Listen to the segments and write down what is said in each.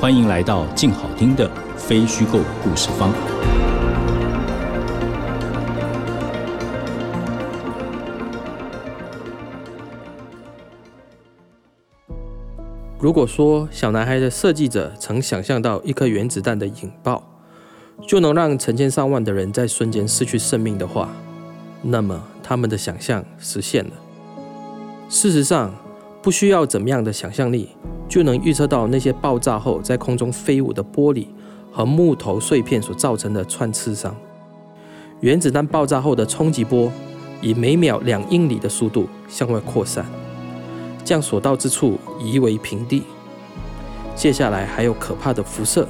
欢迎来到静好听的非虚构故事方。如果说小男孩的设计者曾想象到一颗原子弹的引爆，就能让成千上万的人在瞬间失去生命的话，那么他们的想象实现了。事实上，不需要怎么样的想象力，就能预测到那些爆炸后在空中飞舞的玻璃和木头碎片所造成的穿刺伤。原子弹爆炸后的冲击波以每秒两英里的速度向外扩散，将所到之处夷为平地。接下来还有可怕的辐射，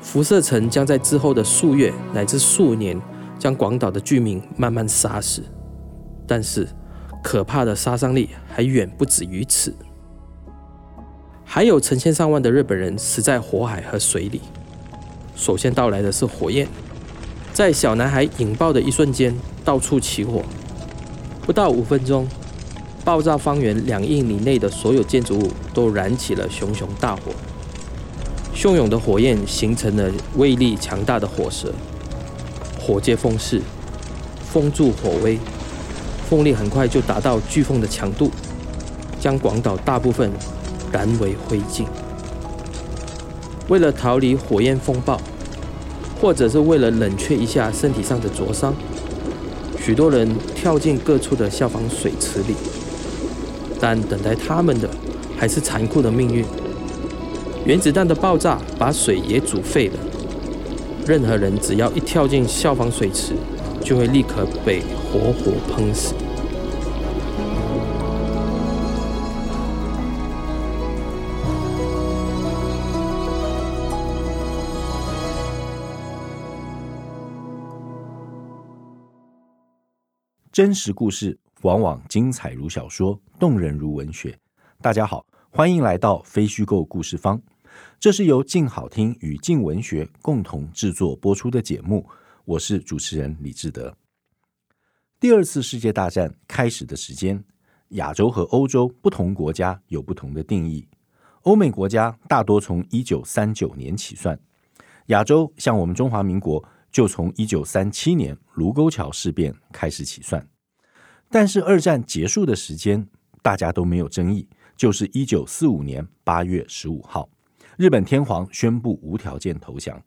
辐射层将在之后的数月乃至数年将广岛的居民慢慢杀死。但是，可怕的杀伤力还远不止于此，还有成千上万的日本人死在火海和水里。首先到来的是火焰，在小男孩引爆的一瞬间，到处起火，不到五分钟，爆炸方圆两英里内的所有建筑物都燃起了熊熊大火。汹涌的火焰形成了威力强大的火舌，火借风势，风助火威。风力很快就达到飓风的强度，将广岛大部分燃为灰烬。为了逃离火焰风暴，或者是为了冷却一下身体上的灼伤，许多人跳进各处的消防水池里。但等待他们的还是残酷的命运。原子弹的爆炸把水也煮沸了。任何人只要一跳进消防水池，就会立刻被活活喷死。真实故事往往精彩如小说，动人如文学。大家好，欢迎来到非虚构故事方。这是由静好听与静文学共同制作播出的节目。我是主持人李志德。第二次世界大战开始的时间，亚洲和欧洲不同国家有不同的定义。欧美国家大多从一九三九年起算，亚洲像我们中华民国就从一九三七年卢沟桥事变开始起算。但是二战结束的时间大家都没有争议，就是一九四五年八月十五号，日本天皇宣布无条件投降。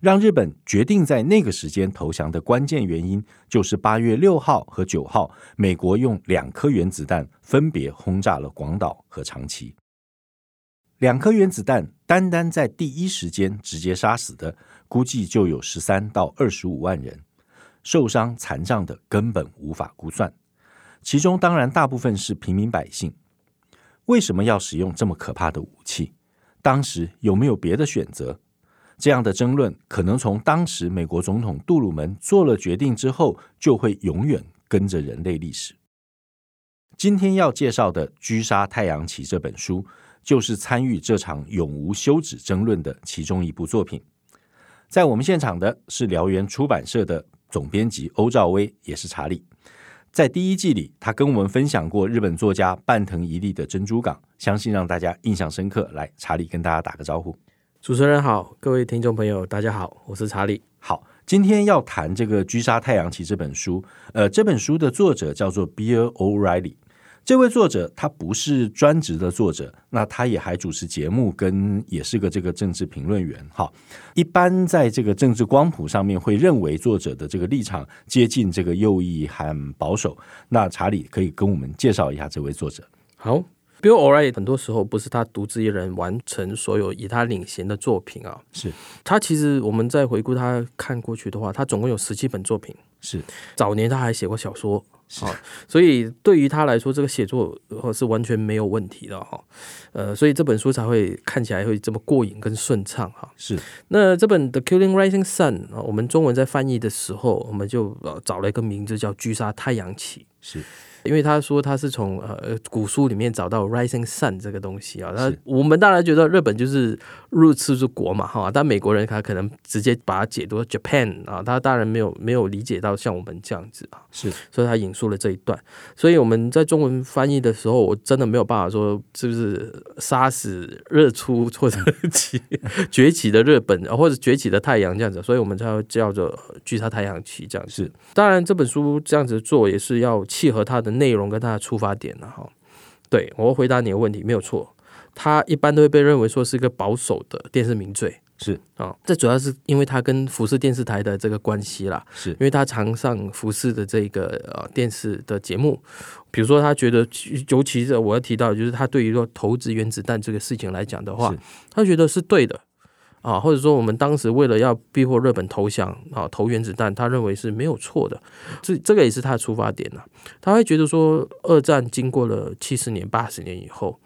让日本决定在那个时间投降的关键原因，就是八月六号和九号，美国用两颗原子弹分别轰炸了广岛和长崎。两颗原子弹单单在第一时间直接杀死的，估计就有十三到二十五万人，受伤残障的根本无法估算。其中当然大部分是平民百姓。为什么要使用这么可怕的武器？当时有没有别的选择？这样的争论可能从当时美国总统杜鲁门做了决定之后，就会永远跟着人类历史。今天要介绍的《狙杀太阳旗》这本书，就是参与这场永无休止争论的其中一部作品。在我们现场的是燎原出版社的总编辑欧兆威，也是查理。在第一季里，他跟我们分享过日本作家半藤一力的《珍珠港》，相信让大家印象深刻。来，查理跟大家打个招呼。主持人好，各位听众朋友，大家好，我是查理。好，今天要谈这个《狙杀太阳旗》这本书。呃，这本书的作者叫做 Bill O'Reilly。这位作者他不是专职的作者，那他也还主持节目，跟也是个这个政治评论员。哈，一般在这个政治光谱上面会认为作者的这个立场接近这个右翼和保守。那查理可以跟我们介绍一下这位作者。好。Bill O'Reilly 很多时候不是他独自一人完成所有以他领衔的作品啊，是他其实我们在回顾他看过去的话，他总共有十七本作品。是早年他还写过小说，好，所以对于他来说，这个写作是完全没有问题的哈。呃，所以这本书才会看起来会这么过瘾跟顺畅哈。是。那这本《The Killing Rising Sun》啊，我们中文在翻译的时候，我们就找了一个名字叫《狙杀太阳旗》。是。因为他说他是从呃古书里面找到 rising sun 这个东西啊，那我们当然觉得日本就是入次之国嘛哈，但美国人他可能直接把它解读 Japan 啊，他当然没有没有理解到像我们这样子啊，是，所以他引述了这一段，所以我们在中文翻译的时候，我真的没有办法说是不是杀死日出或者起 崛起的日本或者崛起的太阳这样子，所以我们才要叫做巨杀太阳旗这样子。是，当然这本书这样子做也是要契合他的。内容跟它的出发点了哈，对，我会回答你的问题没有错，他一般都会被认为说是一个保守的电视名嘴，是。啊，这主要是因为他跟福斯电视台的这个关系啦，是。因为他常上福斯的这个呃电视的节目，比如说他觉得，尤其是我要提到，就是他对于说投掷原子弹这个事情来讲的话，他觉得是对的。啊，或者说我们当时为了要逼迫日本投降啊，投原子弹，他认为是没有错的，这这个也是他的出发点呢。他会觉得说，二战经过了七十年、八十年以后，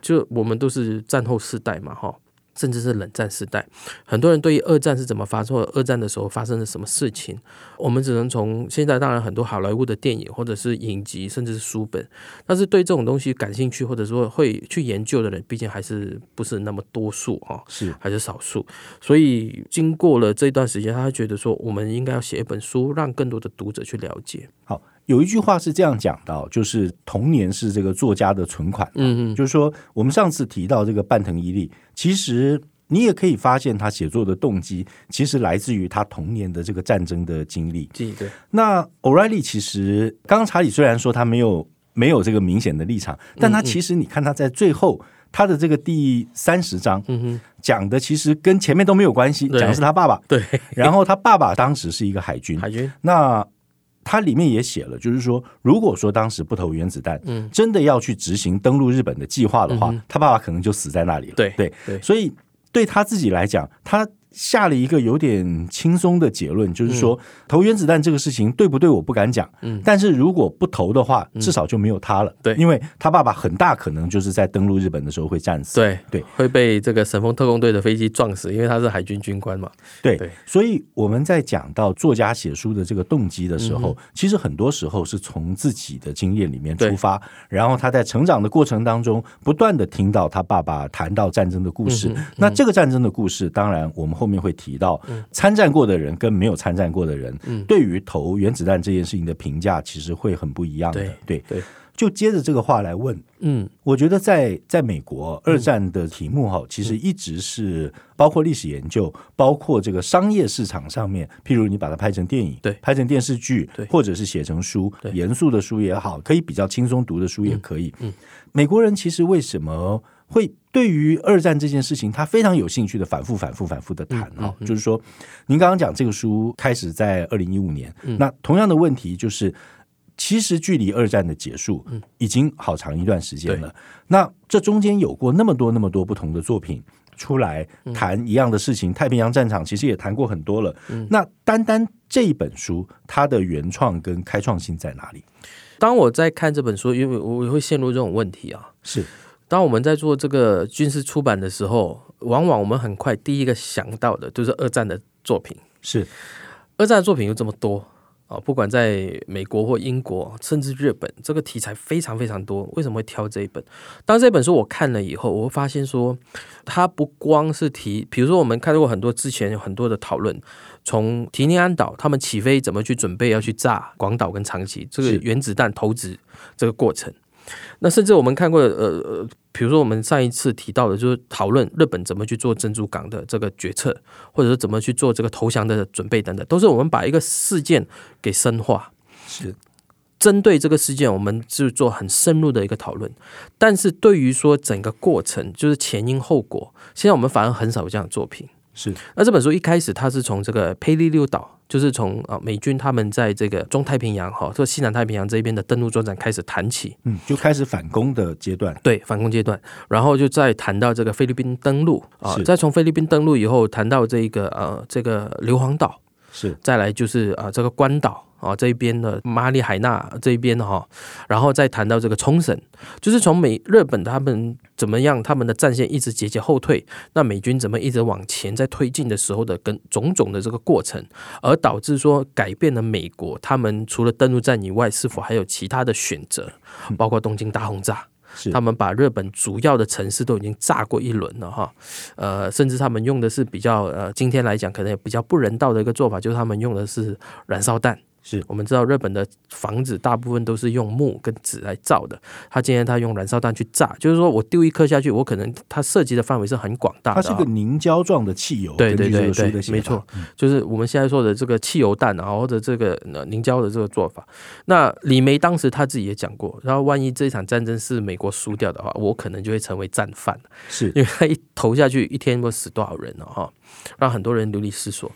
就我们都是战后世代嘛，哈。甚至是冷战时代，很多人对于二战是怎么发生，二战的时候发生了什么事情，我们只能从现在当然很多好莱坞的电影或者是影集，甚至是书本，但是对这种东西感兴趣或者说会去研究的人，毕竟还是不是那么多数哈，是还是少数。所以经过了这段时间，他会觉得说，我们应该要写一本书，让更多的读者去了解。好。有一句话是这样讲到，就是童年是这个作家的存款。嗯嗯，就是说我们上次提到这个半藤一力，其实你也可以发现他写作的动机，其实来自于他童年的这个战争的经历。对。那 O'Reilly 其实刚刚查理虽然说他没有没有这个明显的立场，但他其实你看他在最后他的这个第三十章，嗯，讲的其实跟前面都没有关系，讲的是他爸爸。对。然后他爸爸当时是一个海军。海军。那它里面也写了，就是说，如果说当时不投原子弹，嗯，真的要去执行登陆日本的计划的话，嗯，他爸爸可能就死在那里了。对对对，所以对他自己来讲，他。下了一个有点轻松的结论，就是说、嗯、投原子弹这个事情对不对我不敢讲，嗯，但是如果不投的话，至少就没有他了，对、嗯，因为他爸爸很大可能就是在登陆日本的时候会战死，对对，会被这个神风特工队的飞机撞死，因为他是海军军官嘛，对，对，所以我们在讲到作家写书的这个动机的时候、嗯，其实很多时候是从自己的经验里面出发，然后他在成长的过程当中不断的听到他爸爸谈到战争的故事，那这个战争的故事，当然我们后面会提到。参战过的人跟没有参战过的人，对于投原子弹这件事情的评价，其实会很不一样的。对对，就接着这个话来问，嗯，我觉得在在美国二战的题目哈，其实一直是包括历史研究，包括这个商业市场上面，譬如你把它拍成电影，对，拍成电视剧，对，或者是写成书，严肃的书也好，可以比较轻松读的书也可以。嗯，美国人其实为什么会对于二战这件事情，他非常有兴趣的反复、反复、反复的谈啊，就是说，您刚刚讲这个书开始在二零一五年，那同样的问题就是，其实距离二战的结束已经好长一段时间了。那这中间有过那么多、那么多不同的作品出来谈一样的事情，太平洋战场其实也谈过很多了。那单单这一本书，它的原创跟开创性在哪里？当我在看这本书，因为我会陷入这种问题啊，是。当我们在做这个军事出版的时候，往往我们很快第一个想到的就是二战的作品。是，二战的作品有这么多啊，不管在美国或英国，甚至日本，这个题材非常非常多。为什么会挑这一本？当这本书我看了以后，我会发现说，它不光是提，比如说我们看过很多之前有很多的讨论，从提尼安岛他们起飞怎么去准备要去炸广岛跟长崎，这个原子弹投掷这个过程。那甚至我们看过，呃呃，比如说我们上一次提到的，就是讨论日本怎么去做珍珠港的这个决策，或者是怎么去做这个投降的准备等等，都是我们把一个事件给深化，是针对这个事件，我们就做很深入的一个讨论。但是对于说整个过程，就是前因后果，现在我们反而很少有这样的作品。是，那这本书一开始它是从这个佩利六岛，就是从啊美军他们在这个中太平洋哈，这西南太平洋这边的登陆作战开始谈起，嗯，就开始反攻的阶段，对，反攻阶段，然后就再谈到这个菲律宾登陆啊，再从菲律宾登陆以后谈到这个呃这个硫磺岛，是，再来就是啊这个关岛啊这一边的马里海纳这一边哈，然后再谈到这个冲绳，就是从美日本他们怎么样，他们的战线一直节节后退，那美军怎么一直往前在推进的时候的跟种种的这个过程，而导致说改变了美国他们除了登陆战以外，是否还有其他的选择，包括东京大轰炸。他们把日本主要的城市都已经炸过一轮了哈，呃，甚至他们用的是比较呃，今天来讲可能也比较不人道的一个做法，就是他们用的是燃烧弹。是我们知道日本的房子大部分都是用木跟纸来造的，他今天他用燃烧弹去炸，就是说我丢一颗下去，我可能它涉及的范围是很广大的。它是个凝胶状的汽油，对对对对，没错，就是我们现在说的这个汽油弹啊，或者这个凝胶的这个做法。那李梅当时他自己也讲过，然后万一这一场战争是美国输掉的话，我可能就会成为战犯，是因为他一投下去，一天会死多少人呢？哈。让很多人流离失所。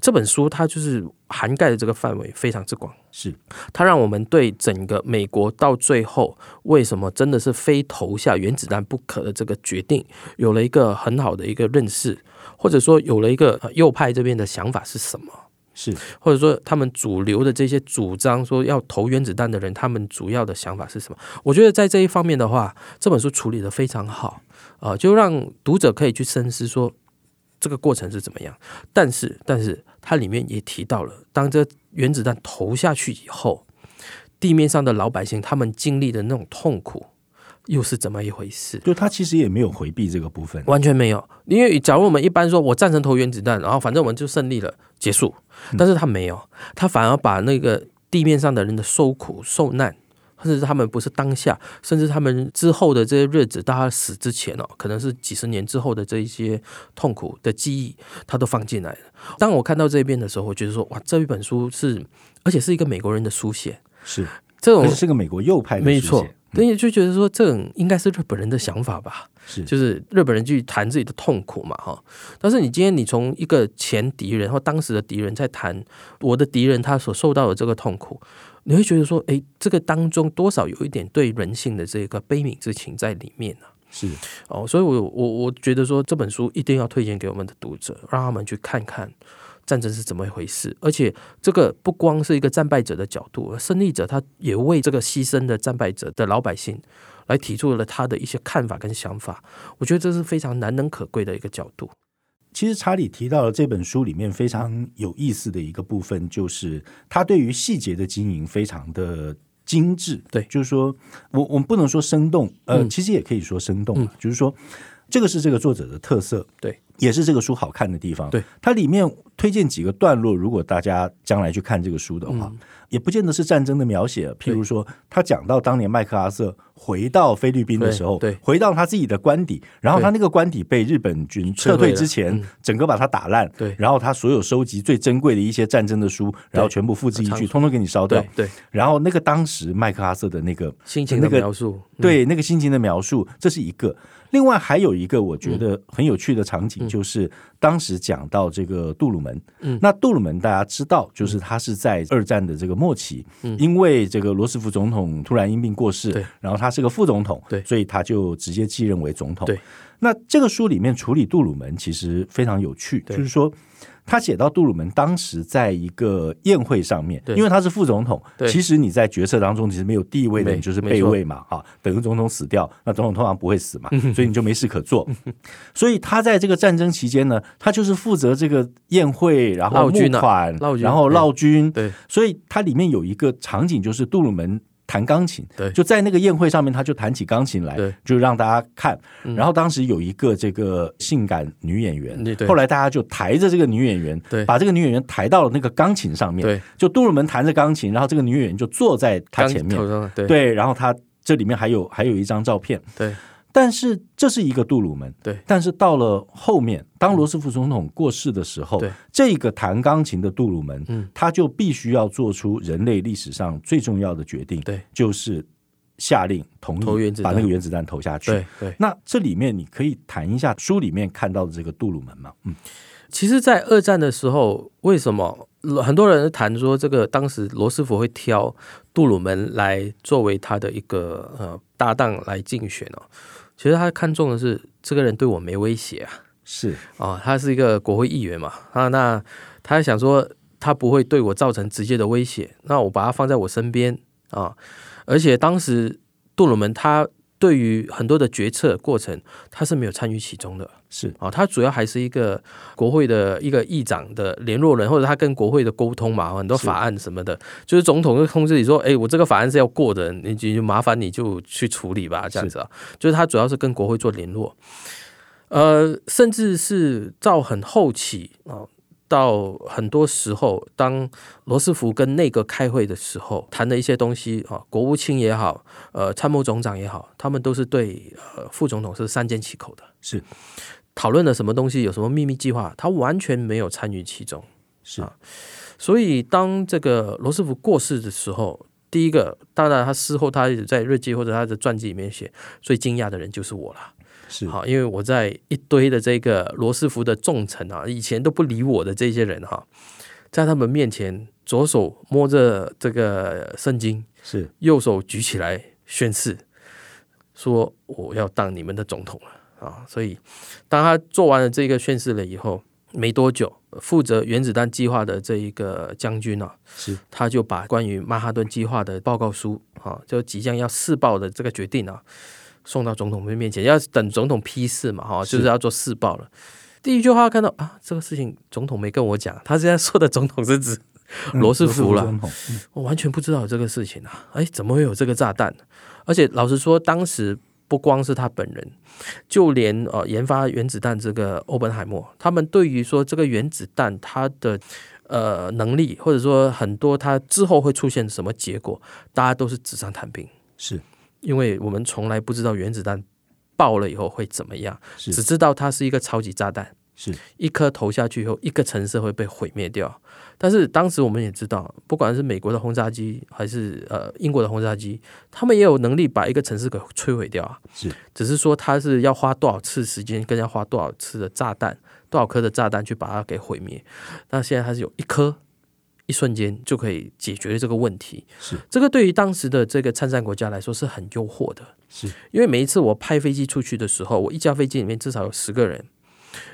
这本书它就是涵盖的这个范围非常之广，是它让我们对整个美国到最后为什么真的是非投下原子弹不可的这个决定，有了一个很好的一个认识，或者说有了一个右派这边的想法是什么？是或者说他们主流的这些主张说要投原子弹的人，他们主要的想法是什么？我觉得在这一方面的话，这本书处理的非常好啊，就让读者可以去深思说。这个过程是怎么样？但是，但是它里面也提到了，当这原子弹投下去以后，地面上的老百姓他们经历的那种痛苦又是怎么一回事？就他其实也没有回避这个部分，完全没有。因为假如我们一般说我赞成投原子弹，然后反正我们就胜利了，结束。但是他没有，他反而把那个地面上的人的受苦受难。甚至他们不是当下，甚至他们之后的这些日子，到他死之前哦，可能是几十年之后的这一些痛苦的记忆，他都放进来了。当我看到这一边的时候，我觉得说，哇，这一本书是，而且是一个美国人的书写，是这种是个美国右派的书写，没错。所以就觉得说，这种应该是日本人的想法吧，是就是日本人去谈自己的痛苦嘛，哈。但是你今天你从一个前敌人或当时的敌人在谈我的敌人他所受到的这个痛苦。你会觉得说，哎，这个当中多少有一点对人性的这个悲悯之情在里面呢、啊？是哦，所以我我我觉得说这本书一定要推荐给我们的读者，让他们去看看战争是怎么一回事。而且这个不光是一个战败者的角度，而胜利者他也为这个牺牲的战败者的老百姓来提出了他的一些看法跟想法。我觉得这是非常难能可贵的一个角度。其实查理提到了这本书里面非常有意思的一个部分，就是他对于细节的经营非常的精致。对，就是说我我们不能说生动，呃，其实也可以说生动，就是说这个是这个作者的特色。对。也是这个书好看的地方。对，它里面推荐几个段落，如果大家将来去看这个书的话，嗯、也不见得是战争的描写。譬如说，他讲到当年麦克阿瑟回到菲律宾的时候，对，对回到他自己的官邸，然后他那个官邸被日本军撤退之前，整个把它打烂。对，然后他所有收集最珍贵的一些战争的书，然后全部付之一炬，通通给你烧掉。对，然后那个当时麦克阿瑟的那个心情的描述，那个、对那个心情的描述，这是一个。另外还有一个我觉得很有趣的场景，就是当时讲到这个杜鲁门。嗯，那杜鲁门大家知道，就是他是在二战的这个末期，因为这个罗斯福总统突然因病过世，然后他是个副总统，对，所以他就直接继任为总统。对，那这个书里面处理杜鲁门其实非常有趣，就是说。他写到杜鲁门当时在一个宴会上面，因为他是副总统，其实你在决策当中其实没有地位的，你就是备位嘛，哈，等于总统死掉，那总统通常不会死嘛，所以你就没事可做。所以他在这个战争期间呢，他就是负责这个宴会，然后募款，然后劳军。对，所以它里面有一个场景，就是杜鲁门。弹钢琴，对，就在那个宴会上面，他就弹起钢琴来，对，就让大家看。然后当时有一个这个性感女演员，对，后来大家就抬着这个女演员，对，把这个女演员抬到了那个钢琴上面，对，就杜鲁门弹着钢琴，然后这个女演员就坐在他前面，对，对，然后他这里面还有还有一张照片，对。但是这是一个杜鲁门，对。但是到了后面，当罗斯福总统过世的时候，对，这个弹钢琴的杜鲁门，嗯，他就必须要做出人类历史上最重要的决定，对，就是下令同意把那个原子弹投下去。对，对。那这里面你可以谈一下书里面看到的这个杜鲁门吗？嗯，其实，在二战的时候，为什么很多人谈说这个当时罗斯福会挑杜鲁门来作为他的一个呃搭档来竞选呢？其实他看中的是这个人对我没威胁啊，是。啊，他是一个国会议员嘛。啊，那他想说他不会对我造成直接的威胁，那我把他放在我身边啊。而且当时杜鲁门他对于很多的决策过程，他是没有参与其中的，是。啊，他主要还是一个国会的一个议长的联络人，或者他跟国会的沟通嘛，很多法案什么的，是就是总统会通知你说，哎，我这个法案是要过的，你就麻烦你就去处理吧，这样子啊，就是他主要是跟国会做联络，呃，甚至是到很后期啊。到很多时候，当罗斯福跟内阁开会的时候，谈的一些东西啊，国务卿也好，呃，参谋总长也好，他们都是对呃副总统是三缄其口的，是讨论了什么东西，有什么秘密计划，他完全没有参与其中，是啊。所以当这个罗斯福过世的时候，第一个，当然他事后他在日记或者他的传记里面写，最惊讶的人就是我了。是好，因为我在一堆的这个罗斯福的重臣啊，以前都不理我的这些人哈，在他们面前，左手摸着这个圣经，是右手举起来宣誓，说我要当你们的总统了啊！所以当他做完了这个宣誓了以后，没多久，负责原子弹计划的这一个将军啊，是他就把关于曼哈顿计划的报告书啊，就即将要试爆的这个决定啊。送到总统面前，要等总统批示嘛，哈，就是要做试报了。第一句话看到啊，这个事情总统没跟我讲，他现在说的总统是指罗斯福了，嗯嗯、我完全不知道有这个事情啊，哎，怎么会有这个炸弹？而且老实说，当时不光是他本人，就连呃研发原子弹这个欧本海默，他们对于说这个原子弹它的呃能力，或者说很多它之后会出现什么结果，大家都是纸上谈兵，是。因为我们从来不知道原子弹爆了以后会怎么样，只知道它是一个超级炸弹，是一颗投下去以后，一个城市会被毁灭掉。但是当时我们也知道，不管是美国的轰炸机还是呃英国的轰炸机，他们也有能力把一个城市给摧毁掉啊。是，只是说它是要花多少次时间，跟要花多少次的炸弹，多少颗的炸弹去把它给毁灭。那现在它是有一颗。一瞬间就可以解决这个问题，是这个对于当时的这个参战国家来说是很诱惑的，是因为每一次我派飞机出去的时候，我一架飞机里面至少有十个人，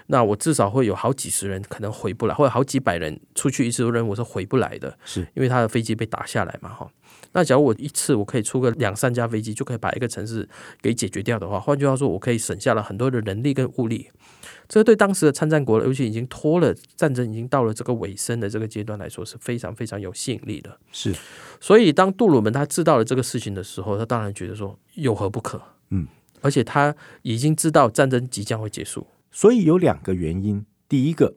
那我至少会有好几十人可能回不来，或者好几百人出去一次任务是回不来的，是因为他的飞机被打下来嘛，哈。那假如我一次我可以出个两三架飞机就可以把一个城市给解决掉的话，换句话说，我可以省下了很多的人力跟物力。这对当时的参战国，尤其已经拖了战争，已经到了这个尾声的这个阶段来说，是非常非常有吸引力的。是，所以当杜鲁门他知道了这个事情的时候，他当然觉得说有何不可？嗯，而且他已经知道战争即将会结束，所以有两个原因。第一个，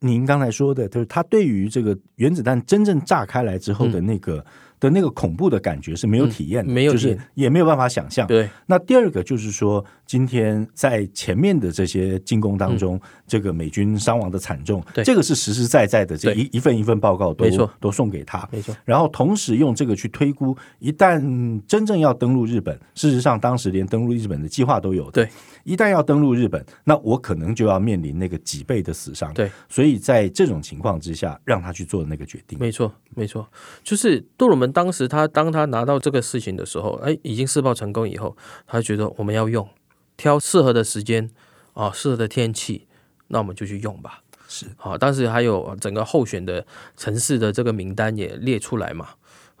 您刚才说的，就是他对于这个原子弹真正炸开来之后的那个。嗯的那个恐怖的感觉是没有体验的，嗯、没有，就是也没有办法想象。对，那第二个就是说，今天在前面的这些进攻当中，嗯、这个美军伤亡的惨重，对这个是实实在在的，这一一份一份报告都都送给他，没错。然后同时用这个去推估，一旦真正要登陆日本，事实上当时连登陆日本的计划都有的。对，一旦要登陆日本，那我可能就要面临那个几倍的死伤。对，所以在这种情况之下，让他去做那个决定。没错，没错，就是杜鲁门。当时他当他拿到这个事情的时候，哎，已经试爆成功以后，他觉得我们要用，挑适合的时间啊，适合的天气，那我们就去用吧。是啊，当时还有整个候选的城市的这个名单也列出来嘛，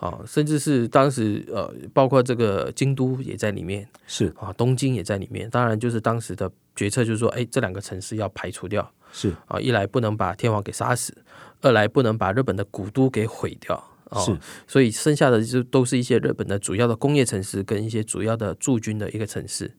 啊，甚至是当时呃，包括这个京都也在里面，是啊，东京也在里面。当然，就是当时的决策就是说，哎，这两个城市要排除掉，是啊，一来不能把天皇给杀死，二来不能把日本的古都给毁掉。是，所以剩下的就都是一些日本的主要的工业城市跟一些主要的驻军的一个城市。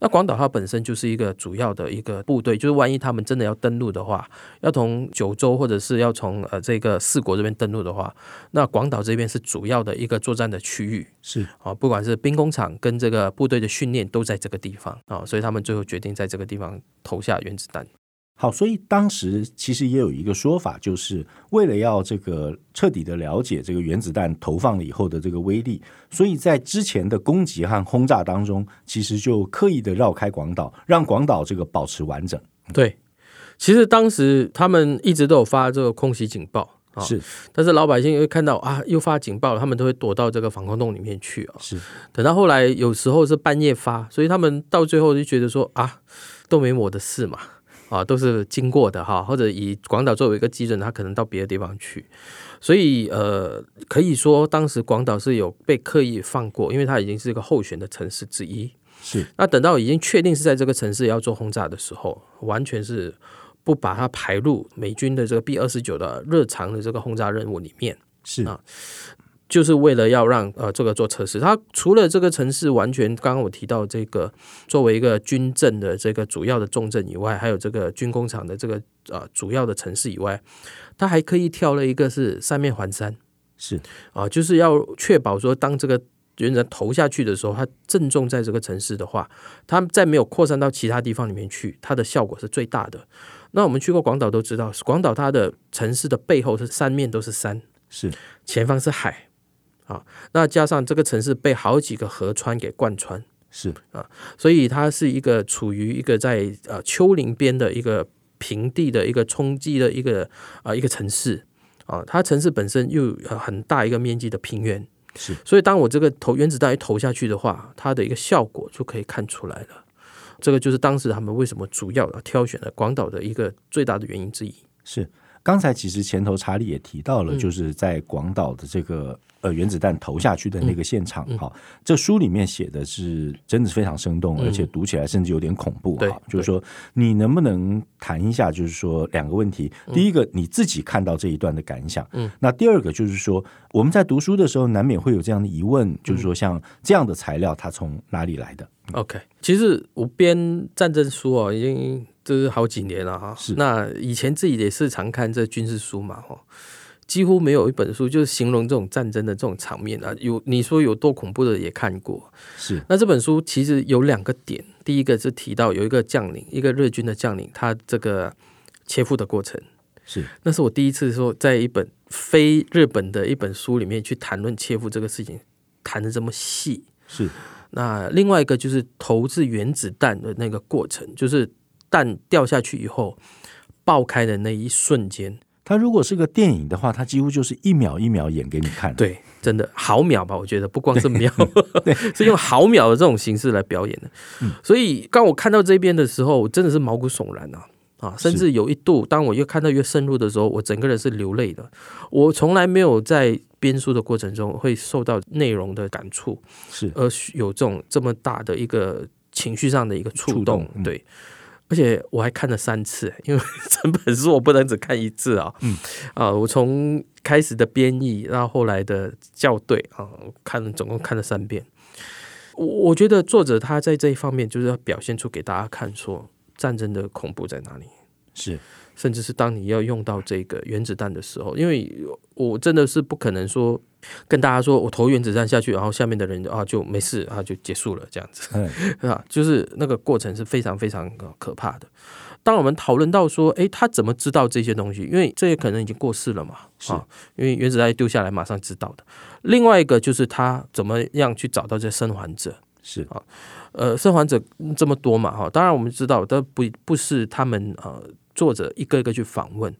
那广岛它本身就是一个主要的一个部队，就是万一他们真的要登陆的话，要从九州或者是要从呃这个四国这边登陆的话，那广岛这边是主要的一个作战的区域。是啊，不管是兵工厂跟这个部队的训练都在这个地方啊，所以他们最后决定在这个地方投下原子弹。好，所以当时其实也有一个说法，就是为了要这个彻底的了解这个原子弹投放了以后的这个威力，所以在之前的攻击和轰炸当中，其实就刻意的绕开广岛，让广岛这个保持完整。对，其实当时他们一直都有发这个空袭警报啊，是，但是老百姓会看到啊，又发警报了，他们都会躲到这个防空洞里面去啊。是，等到后来有时候是半夜发，所以他们到最后就觉得说啊，都没我的事嘛。啊，都是经过的哈，或者以广岛作为一个基准，他可能到别的地方去。所以呃，可以说当时广岛是有被刻意放过，因为它已经是一个候选的城市之一。是。那等到已经确定是在这个城市要做轰炸的时候，完全是不把它排入美军的这个 B 二十九的日常的这个轰炸任务里面。是啊。就是为了要让呃这个做测试，它除了这个城市完全刚刚我提到这个作为一个军政的这个主要的重镇以外，还有这个军工厂的这个呃主要的城市以外，它还可以挑了一个是三面环山，是啊，就是要确保说当这个原子弹投下去的时候，它正中在这个城市的话，它在没有扩散到其他地方里面去，它的效果是最大的。那我们去过广岛都知道，广岛它的城市的背后是三面都是山，是前方是海。啊，那加上这个城市被好几个河川给贯穿，是。啊，所以它是一个处于一个在呃丘陵边的一个平地的一个冲击的一个啊一个城市。啊，它城市本身又有很大一个面积的平原，是，所以当我这个投原子弹一投下去的话，它的一个效果就可以看出来了。这个就是当时他们为什么主要挑选了广岛的一个最大的原因之一。是，刚才其实前头查理也提到了，就是在广岛的这个。呃，原子弹投下去的那个现场，哈、嗯嗯，这书里面写的是真的是非常生动，嗯、而且读起来甚至有点恐怖，哈。就是说，你能不能谈一下，就是说两个问题？第一个，你自己看到这一段的感想，嗯，那第二个就是说，我们在读书的时候难免会有这样的疑问，嗯、就是说，像这样的材料它从哪里来的？OK，其实我编战争书哦，已经这是好几年了哈。是，那以前自己也是常看这军事书嘛，哈。几乎没有一本书就是形容这种战争的这种场面啊，有你说有多恐怖的也看过。是，那这本书其实有两个点，第一个是提到有一个将领，一个日军的将领，他这个切腹的过程。是，那是我第一次说在一本非日本的一本书里面去谈论切腹这个事情，谈的这么细。是，那另外一个就是投掷原子弹的那个过程，就是弹掉下去以后爆开的那一瞬间。它如果是个电影的话，它几乎就是一秒一秒演给你看。对，真的毫秒吧？我觉得不光是秒 是用毫秒的这种形式来表演的。嗯、所以当我看到这边的时候，我真的是毛骨悚然啊！啊，甚至有一度，当我越看到越深入的时候，我整个人是流泪的。我从来没有在编书的过程中会受到内容的感触，是而有这种这么大的一个情绪上的一个触动，触动嗯、对。而且我还看了三次，因为整本书我不能只看一次啊。嗯啊，我从开始的编译到后来的校对啊，看了总共看了三遍。我我觉得作者他在这一方面就是要表现出给大家看，说战争的恐怖在哪里。是。甚至是当你要用到这个原子弹的时候，因为我真的是不可能说跟大家说我投原子弹下去，然后下面的人啊就没事啊就结束了这样子，啊、嗯，就是那个过程是非常非常可怕的。当我们讨论到说，哎，他怎么知道这些东西？因为这些可能已经过世了嘛，啊，因为原子弹丢下来马上知道的。另外一个就是他怎么样去找到这些生还者？是啊，呃，生还者这么多嘛，哈，当然我们知道，但不不是他们呃。作者一个一个去访问，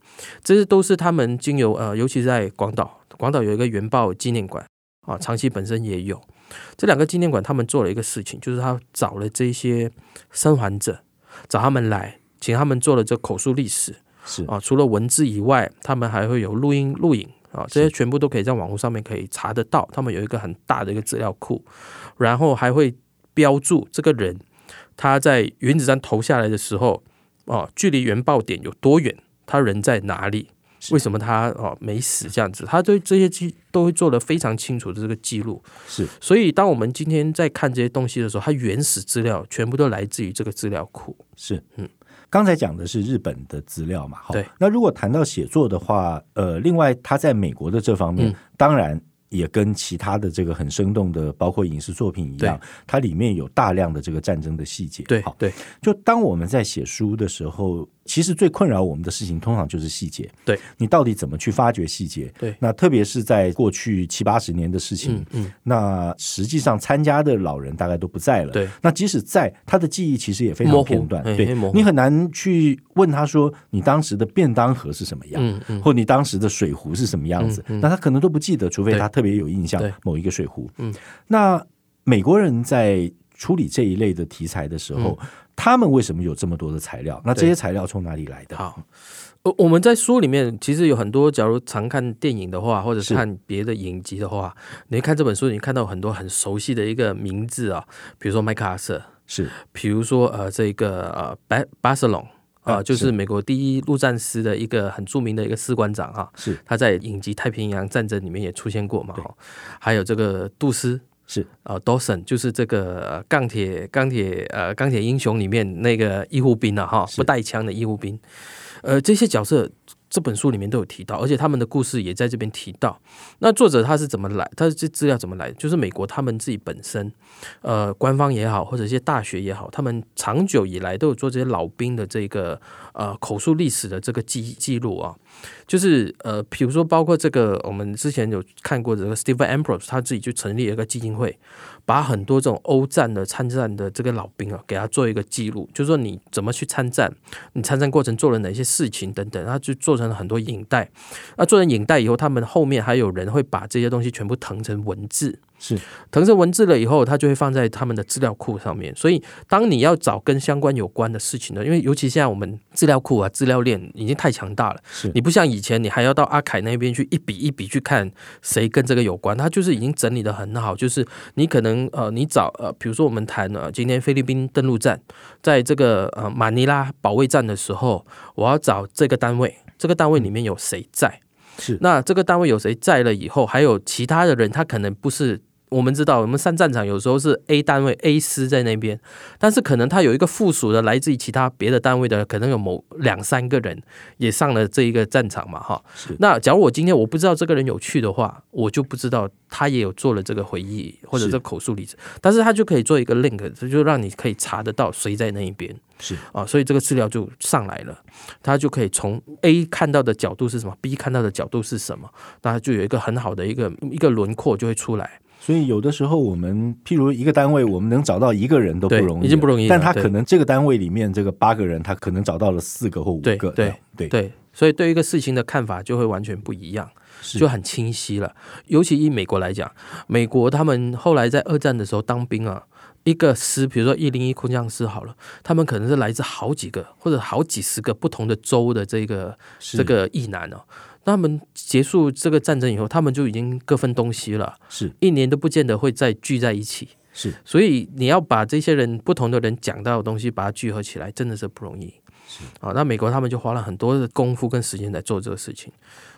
这些都是他们经由呃，尤其是在广岛，广岛有一个原爆纪念馆啊，长崎本身也有。这两个纪念馆，他们做了一个事情，就是他找了这些生还者，找他们来，请他们做了这口述历史，是。啊，除了文字以外，他们还会有录音录影啊，这些全部都可以在网络上面可以查得到，他们有一个很大的一个资料库，然后还会标注这个人他在原子弹投下来的时候。哦，距离原爆点有多远？他人在哪里？为什么他哦没死？这样子，他对这些记都会做得非常清楚的这个记录。是，所以当我们今天在看这些东西的时候，它原始资料全部都来自于这个资料库。是，嗯，刚才讲的是日本的资料嘛？对。那如果谈到写作的话，呃，另外他在美国的这方面，嗯、当然。也跟其他的这个很生动的，包括影视作品一样，它里面有大量的这个战争的细节。对，好，对，就当我们在写书的时候。其实最困扰我们的事情，通常就是细节。对，你到底怎么去发掘细节？对，那特别是在过去七八十年的事情，嗯，嗯，那实际上参加的老人大概都不在了。对，那即使在，他的记忆其实也非常片段。对，你很难去问他说，你当时的便当盒是什么样，嗯嗯，或你当时的水壶是什么样子，那他可能都不记得，除非他特别有印象某一个水壶。嗯，那美国人在处理这一类的题材的时候。嗯他们为什么有这么多的材料？那这些材料从哪里来的？好，我们在书里面其实有很多，假如常看电影的话，或者是看别的影集的话，你看这本书，你看到很多很熟悉的一个名字啊，比如说麦克阿瑟，是，比如说呃这个呃巴巴塞隆。啊，就是美国第一陆战师的一个很著名的一个士官长哈，是。他在影集《太平洋战争》里面也出现过嘛，哈，还有这个杜斯是啊，Dawson 就是这个钢铁钢铁呃钢铁英雄里面那个医护兵啊，哈，不带枪的医护兵，呃，这些角色。这本书里面都有提到，而且他们的故事也在这边提到。那作者他是怎么来？他这资料怎么来？就是美国他们自己本身，呃，官方也好，或者一些大学也好，他们长久以来都有做这些老兵的这个呃口述历史的这个记记录啊。就是呃，比如说包括这个，我们之前有看过这个 Stephen Ambrose，他自己就成立了一个基金会。把很多这种欧战的参战的这个老兵啊，给他做一个记录，就是说你怎么去参战，你参战过程做了哪些事情等等，他就做成了很多影带。那做成影带以后，他们后面还有人会把这些东西全部腾成文字。是，腾成文字了以后，它就会放在他们的资料库上面。所以，当你要找跟相关有关的事情呢，因为尤其现在我们资料库啊、资料链已经太强大了，是你不像以前，你还要到阿凯那边去一笔一笔去看谁跟这个有关，它就是已经整理的很好。就是你可能呃，你找呃，比如说我们谈呃，今天菲律宾登陆战，在这个呃马尼拉保卫战的时候，我要找这个单位，这个单位里面有谁在？是那这个单位有谁在了以后，还有其他的人，他可能不是。我们知道，我们上战场有时候是 A 单位 A 师在那边，但是可能他有一个附属的来自于其他别的单位的，可能有某两三个人也上了这一个战场嘛，哈。那假如我今天我不知道这个人有去的话，我就不知道他也有做了这个回忆或者这口述例子，但是他就可以做一个 link，这就让你可以查得到谁在那一边，是啊，所以这个资料就上来了，他就可以从 A 看到的角度是什么，B 看到的角度是什么，那就有一个很好的一个一个轮廓就会出来。所以有的时候，我们譬如一个单位，我们能找到一个人都不容易，已经不容易。但他可能这个单位里面这个八个人，他可能找到了四个或五个。对对对对，所以对一个事情的看法就会完全不一样，就很清晰了。尤其以美国来讲，美国他们后来在二战的时候当兵啊，一个师，比如说一零一空降师好了，他们可能是来自好几个或者好几十个不同的州的这个这个役男哦。那他们结束这个战争以后，他们就已经各分东西了，是一年都不见得会再聚在一起。是，所以你要把这些人不同的人讲到的东西，把它聚合起来，真的是不容易。是啊，那美国他们就花了很多的功夫跟时间来做这个事情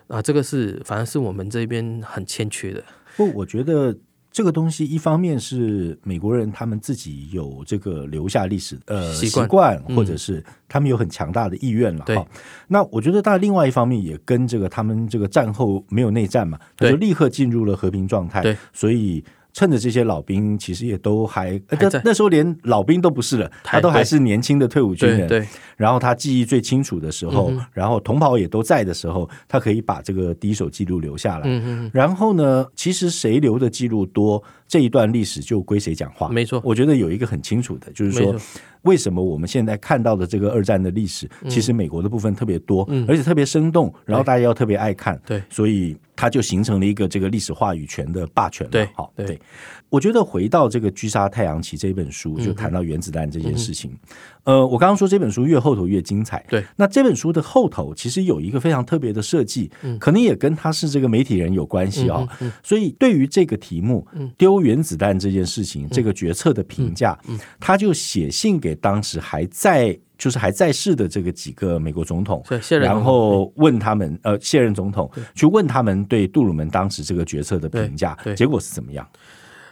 啊，这个是反而是我们这边很欠缺的。不，我觉得。这个东西一方面是美国人他们自己有这个留下历史呃习惯，或者是他们有很强大的意愿了。哈，那我觉得，但另外一方面也跟这个他们这个战后没有内战嘛，他就立刻进入了和平状态。所以。趁着这些老兵其实也都还，还在那时候连老兵都不是了，他都还是年轻的退伍军人。对，对，然后他记忆最清楚的时候，嗯、然后同袍也都在的时候，他可以把这个第一手记录留下来。嗯嗯。然后呢，其实谁留的记录多，这一段历史就归谁讲话。没错，我觉得有一个很清楚的，就是说。为什么我们现在看到的这个二战的历史，其实美国的部分特别多，嗯、而且特别生动，然后大家要特别爱看，对，所以它就形成了一个这个历史话语权的霸权了。对，好，对，我觉得回到这个《狙杀太阳旗》这本书，就谈到原子弹这件事情。嗯、呃，我刚刚说这本书越后头越精彩，对。那这本书的后头其实有一个非常特别的设计，嗯、可能也跟他是这个媒体人有关系啊、哦。嗯嗯、所以对于这个题目，丢原子弹这件事情，嗯、这个决策的评价，他就写信给当时还。在就是还在世的这个几个美国总统，然后问他们呃卸任总统去问他们对杜鲁门当时这个决策的评价，结果是怎么样？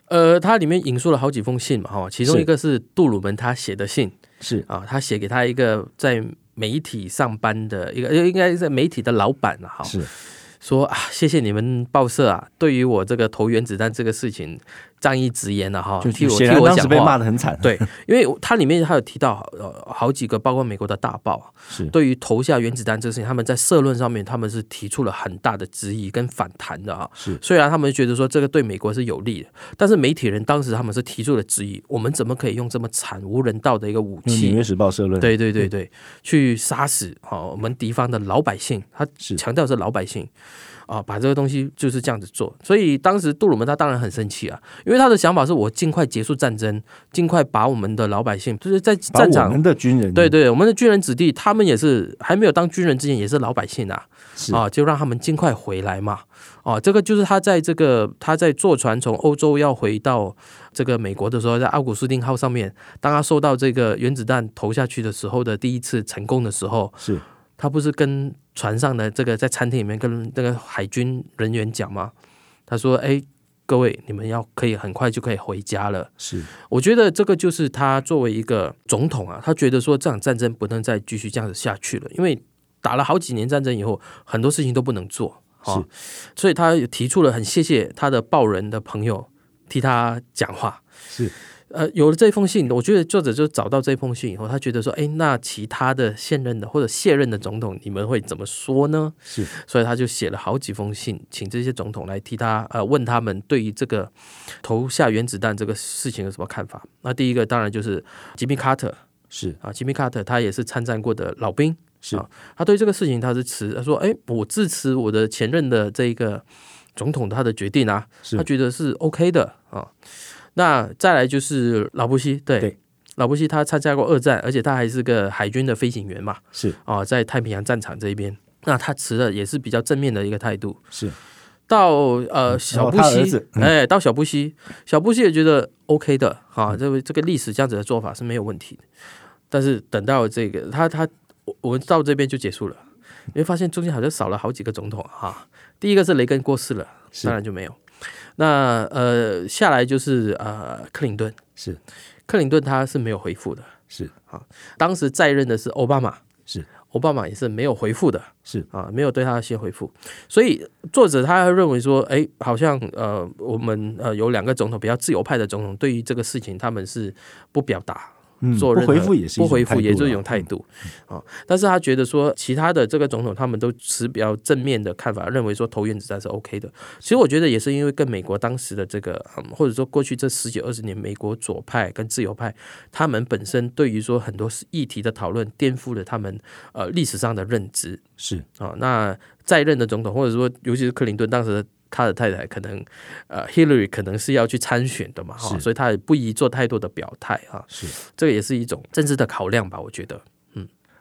呃，它里面引述了好几封信嘛，哈，其中一个是杜鲁门他写的信，是啊，他写给他一个在媒体上班的一个，应该是在媒体的老板了，哈，是说啊，谢谢你们报社啊，对于我这个投原子弹这个事情。仗义直言了哈，就替我替我讲话，被骂得很惨。对，因为它里面还有提到呃好几个，包括美国的大报，是对于投下原子弹这个事情，他们在社论上面他们是提出了很大的质疑跟反弹的啊。是，虽然他们觉得说这个对美国是有利的，但是媒体人当时他们是提出了质疑，我们怎么可以用这么惨无人道的一个武器？纽约时报社论，对对对对，去杀死好我们敌方的老百姓，他强调是老百姓。啊，把这个东西就是这样子做。所以当时杜鲁门他当然很生气啊，因为他的想法是我尽快结束战争，尽快把我们的老百姓就是在战场，我们的军人，对对，我们的军人子弟，他们也是还没有当军人之前也是老百姓啊，啊，就让他们尽快回来嘛。哦，这个就是他在这个他在坐船从欧洲要回到这个美国的时候，在奥古斯丁号上面，当他收到这个原子弹投下去的时候的第一次成功的时候，是他不是跟船上的这个在餐厅里面跟那个海军人员讲嘛？他说：“哎，各位，你们要可以很快就可以回家了。”是，我觉得这个就是他作为一个总统啊，他觉得说这场战争不能再继续这样子下去了，因为打了好几年战争以后，很多事情都不能做。是，所以他提出了很谢谢他的报人的朋友替他讲话。是，呃，有了这封信，我觉得作者就找到这封信以后，他觉得说，哎，那其他的现任的或者卸任的总统，你们会怎么说呢？是，所以他就写了好几封信，请这些总统来替他呃问他们对于这个投下原子弹这个事情有什么看法。那第一个当然就是吉米卡特，是啊，吉米卡特他也是参战过的老兵。是啊，他对这个事情他是持，他说：“哎，我支持我的前任的这一个总统他的决定啊，他觉得是 OK 的啊。”那再来就是老布希，对，对老布希他参加过二战，而且他还是个海军的飞行员嘛，是啊，在太平洋战场这一边，那他持的也是比较正面的一个态度。是到呃小布希，哎，到小布希，小布希也觉得 OK 的啊，这个这个历史这样子的做法是没有问题的。但是等到这个他他。我们到这边就结束了，你会发现中间好像少了好几个总统哈。第一个是雷根过世了，当然就没有。那呃下来就是呃克林顿，是克林顿他是没有回复的，是啊。当时在任的是奥巴马，是奥巴马也是没有回复的，是啊，没有对他先回复。所以作者他认为说，哎，好像呃我们呃有两个总统比较自由派的总统，对于这个事情他们是不表达。做不回复也是不回复，也是一种态度啊。但是他觉得说，其他的这个总统他们都持比较正面的看法，认为说投原子弹是 OK 的。其实我觉得也是因为跟美国当时的这个，或者说过去这十几二十年，美国左派跟自由派他们本身对于说很多议题的讨论，颠覆了他们呃历史上的认知。是啊，那在任的总统，或者说尤其是克林顿当时的。他的太太可能，呃，Hillary 可能是要去参选的嘛，哈，所以他也不宜做太多的表态啊。是，这个也是一种政治的考量吧，我觉得。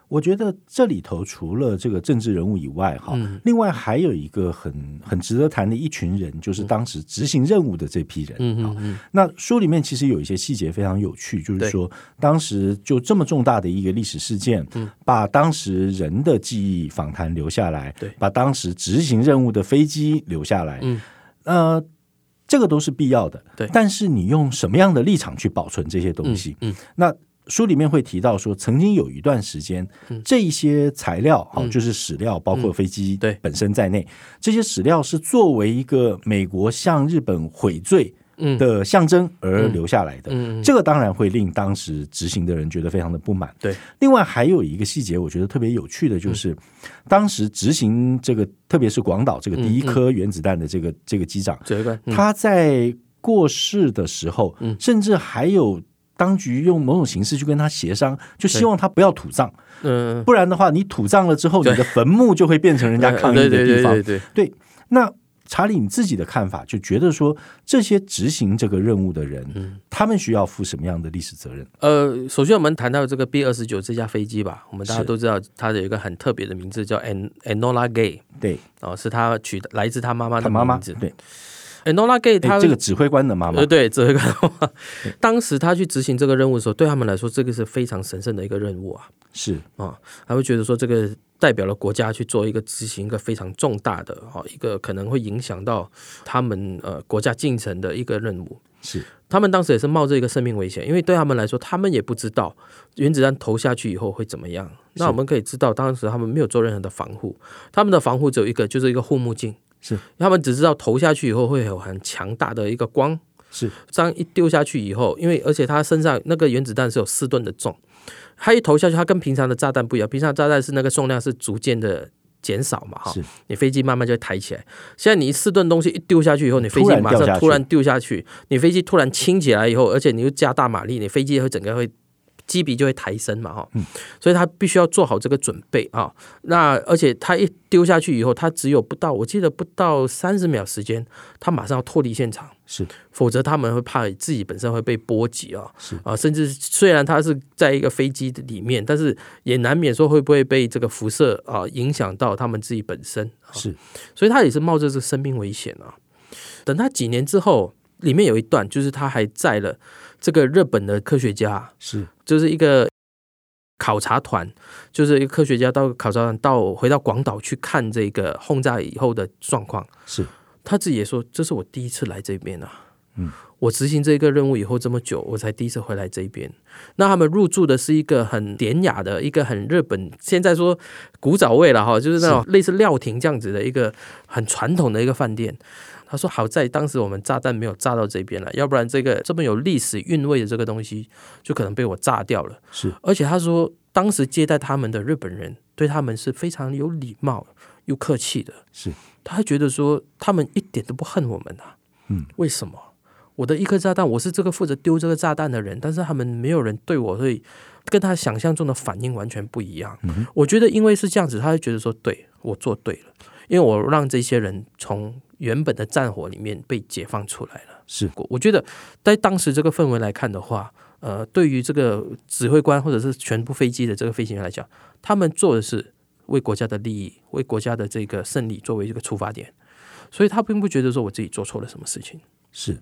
我觉得这里头除了这个政治人物以外，哈、嗯，另外还有一个很很值得谈的一群人，就是当时执行任务的这批人。嗯嗯嗯。那书里面其实有一些细节非常有趣，就是说当时就这么重大的一个历史事件，嗯把当时人的记忆访谈留下来，对，把当时执行任务的飞机留下来，嗯，呃，这个都是必要的，对。但是你用什么样的立场去保存这些东西？嗯，嗯那。书里面会提到说，曾经有一段时间，这一些材料，好、嗯，就是史料，包括飞机对。本身在内、嗯，这些史料是作为一个美国向日本悔罪的象征而留下来的。嗯，这个当然会令当时执行的人觉得非常的不满。对，另外还有一个细节，我觉得特别有趣的就是，当时执行这个，特别是广岛这个第一颗原子弹的这个这个机长，他在过世的时候，甚至还有。当局用某种形式去跟他协商，就希望他不要土葬，嗯，不然的话，你土葬了之后，你的坟墓就会变成人家 抗议的地方。对对对。对，对，那查理你自己的看法，就觉得说这些执行这个任务的人，嗯，他们需要负什么样的历史责任？呃，首先我们谈到这个 B 二十九这架飞机吧，我们大家都知道，它有一个很特别的名字叫 An Anola Gay，对，哦，是他取的来自他妈妈的名字，对。Enola Gay 他、欸、这个指挥官的妈妈，呃，对，指挥官的妈妈。当时他去执行这个任务的时候，对他们来说，这个是非常神圣的一个任务啊。是啊，他会觉得说，这个代表了国家去做一个执行一个非常重大的哈，一个可能会影响到他们呃国家进程的一个任务。是，他们当时也是冒着一个生命危险，因为对他们来说，他们也不知道原子弹投下去以后会怎么样。那我们可以知道，当时他们没有做任何的防护，他们的防护只有一个，就是一个护目镜。是，他们只知道投下去以后会有很强大的一个光，是。这样一丢下去以后，因为而且它身上那个原子弹是有四吨的重，它一投下去，它跟平常的炸弹不一样，平常炸弹是那个重量是逐渐的减少嘛，哈，你飞机慢慢就会抬起来。现在你四吨东西一丢下去以后，你飞机马上突然丢下去，你飞机突然轻起来以后，而且你又加大马力，你飞机会整个会机鼻就会抬升嘛，哈，所以他必须要做好这个准备啊。那而且他一丢下去以后，他只有不到，我记得不到三十秒时间，他马上要脱离现场，是，否则他们会怕自己本身会被波及啊，是。啊，甚至虽然他是在一个飞机里面，但是也难免说会不会被这个辐射啊影响到他们自己本身，是，所以他也是冒着这个生命危险啊。等他几年之后。里面有一段，就是他还在了这个日本的科学家，是，就是一个考察团，就是一个科学家到考察团到回到广岛去看这个轰炸以后的状况。是，他自己也说，这是我第一次来这边啊。嗯，我执行这个任务以后这么久，我才第一次回来这边。那他们入住的是一个很典雅的一个很日本，现在说古早味了哈，就是那种类似料亭这样子的一个很传统的一个饭店。他说：“好在当时我们炸弹没有炸到这边来，要不然这个这么有历史韵味的这个东西就可能被我炸掉了。”是，而且他说，当时接待他们的日本人对他们是非常有礼貌又客气的。是，他还觉得说他们一点都不恨我们呐、啊。嗯，为什么？我的一颗炸弹，我是这个负责丢这个炸弹的人，但是他们没有人对我会跟他想象中的反应完全不一样。嗯，我觉得因为是这样子，他就觉得说，对，我做对了，因为我让这些人从。原本的战火里面被解放出来了，是。我觉得在当时这个氛围来看的话，呃，对于这个指挥官或者是全部飞机的这个飞行员来讲，他们做的是为国家的利益、为国家的这个胜利作为一个出发点，所以他并不觉得说我自己做错了什么事情。是，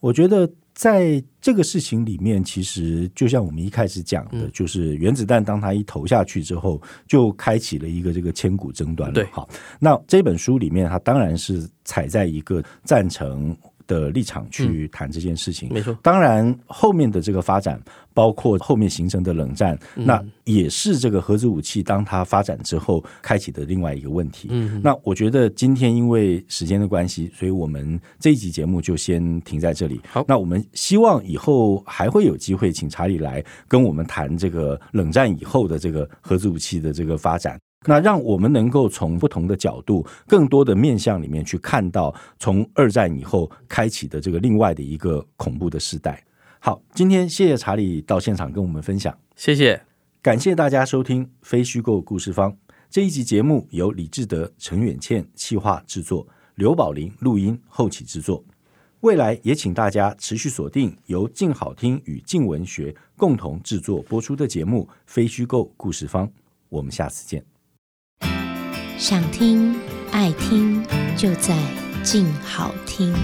我觉得。在这个事情里面，其实就像我们一开始讲的，就是原子弹当它一投下去之后，就开启了一个这个千古争端了。对，好，那这本书里面，它当然是踩在一个赞成的立场去谈这件事情，嗯、没错。当然，后面的这个发展，包括后面形成的冷战，嗯、那也是这个核子武器当它发展之后开启的另外一个问题。嗯，那我觉得今天因为时间的关系，所以我们这一集节目就先停在这里。好，那我们希望以后还会有机会请查理来跟我们谈这个冷战以后的这个核子武器的这个发展。那让我们能够从不同的角度、更多的面向里面去看到，从二战以后开启的这个另外的一个恐怖的时代。好，今天谢谢查理到现场跟我们分享，谢谢，感谢大家收听《非虚构故事方》这一集节目，由李志德、陈远倩企划制作，刘宝林录音后期制作。未来也请大家持续锁定由静好听与静文学共同制作播出的节目《非虚构故事方》，我们下次见。想听爱听，就在静好听。